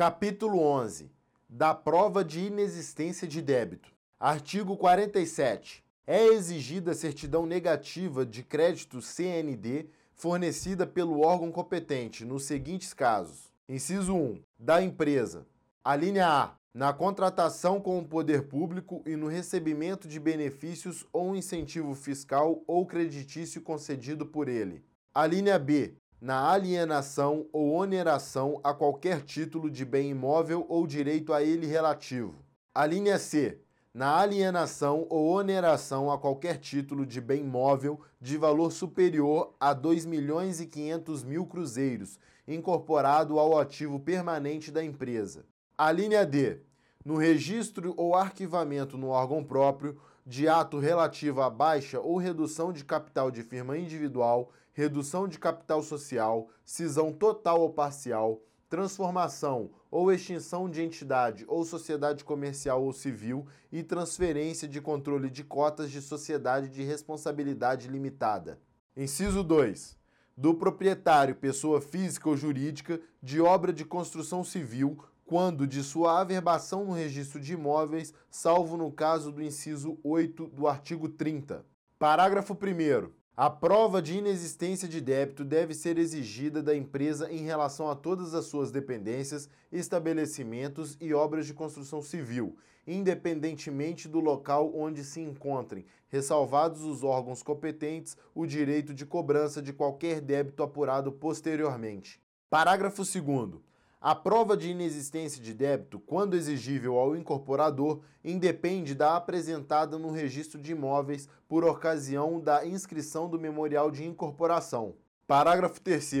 Capítulo 11. Da prova de inexistência de débito. Artigo 47. É exigida certidão negativa de crédito CND fornecida pelo órgão competente nos seguintes casos: Inciso 1. Da empresa. A linha A. Na contratação com o poder público e no recebimento de benefícios ou incentivo fiscal ou creditício concedido por ele. A linha B na alienação ou oneração a qualquer título de bem imóvel ou direito a ele relativo. A linha C, na alienação ou oneração a qualquer título de bem móvel de valor superior a 2 milhões e 500 mil cruzeiros, incorporado ao ativo permanente da empresa. A linha D, no registro ou arquivamento no órgão próprio de ato relativo à baixa ou redução de capital de firma individual, redução de capital social, cisão total ou parcial, transformação ou extinção de entidade ou sociedade comercial ou civil e transferência de controle de cotas de sociedade de responsabilidade limitada. Inciso 2 do proprietário, pessoa física ou jurídica, de obra de construção civil quando de sua averbação no registro de imóveis, salvo no caso do inciso 8 do artigo 30. Parágrafo 1. A prova de inexistência de débito deve ser exigida da empresa em relação a todas as suas dependências, estabelecimentos e obras de construção civil, independentemente do local onde se encontrem, ressalvados os órgãos competentes o direito de cobrança de qualquer débito apurado posteriormente. Parágrafo 2. A prova de inexistência de débito, quando exigível ao incorporador, independe da apresentada no registro de imóveis por ocasião da inscrição do memorial de incorporação. Parágrafo 3.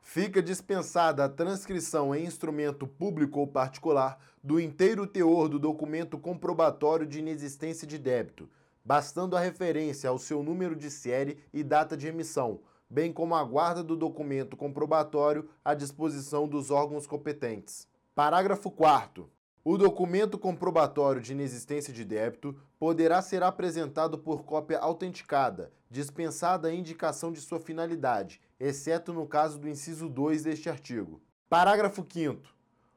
Fica dispensada a transcrição em instrumento público ou particular do inteiro teor do documento comprobatório de inexistência de débito, bastando a referência ao seu número de série e data de emissão bem como a guarda do documento comprobatório à disposição dos órgãos competentes. Parágrafo 4. O documento comprobatório de inexistência de débito poderá ser apresentado por cópia autenticada, dispensada a indicação de sua finalidade, exceto no caso do inciso 2 deste artigo. Parágrafo 5.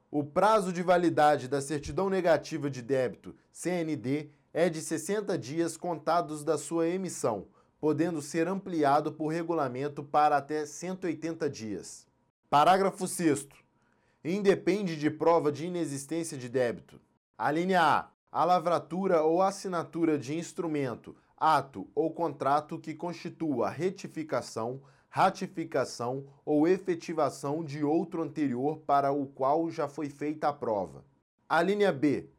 O prazo de validade da certidão negativa de débito, CND, é de 60 dias contados da sua emissão podendo ser ampliado por regulamento para até 180 dias. Parágrafo 6. Independe de prova de inexistência de débito. A linha A. A lavratura ou assinatura de instrumento, ato ou contrato que constitua retificação, ratificação ou efetivação de outro anterior para o qual já foi feita a prova. A linha B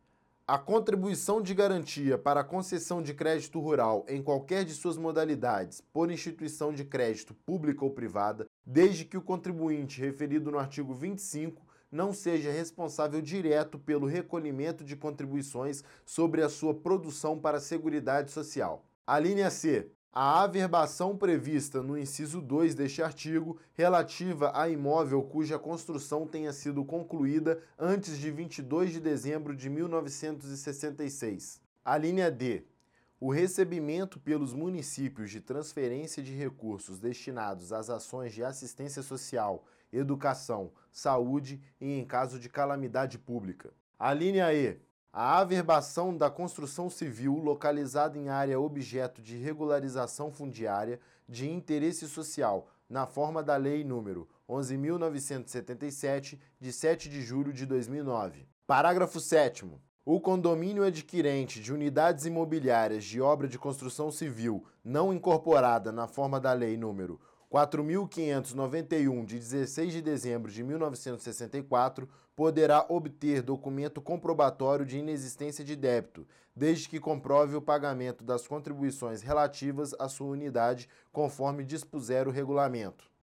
a contribuição de garantia para a concessão de crédito rural em qualquer de suas modalidades por instituição de crédito pública ou privada, desde que o contribuinte referido no artigo 25 não seja responsável direto pelo recolhimento de contribuições sobre a sua produção para a Seguridade Social. A linha C a averbação prevista no inciso 2 deste artigo, relativa a imóvel cuja construção tenha sido concluída antes de 22 de dezembro de 1966. A linha D. O recebimento pelos municípios de transferência de recursos destinados às ações de assistência social, educação, saúde e em caso de calamidade pública. A linha E a averbação da construção civil localizada em área objeto de regularização fundiária de interesse social, na forma da Lei nº 11.977, de 7 de julho de 2009. Parágrafo 7. O condomínio adquirente de unidades imobiliárias de obra de construção civil não incorporada na forma da Lei nº 4.591, de 16 de dezembro de 1964, poderá obter documento comprobatório de inexistência de débito, desde que comprove o pagamento das contribuições relativas à sua unidade, conforme dispuser o regulamento.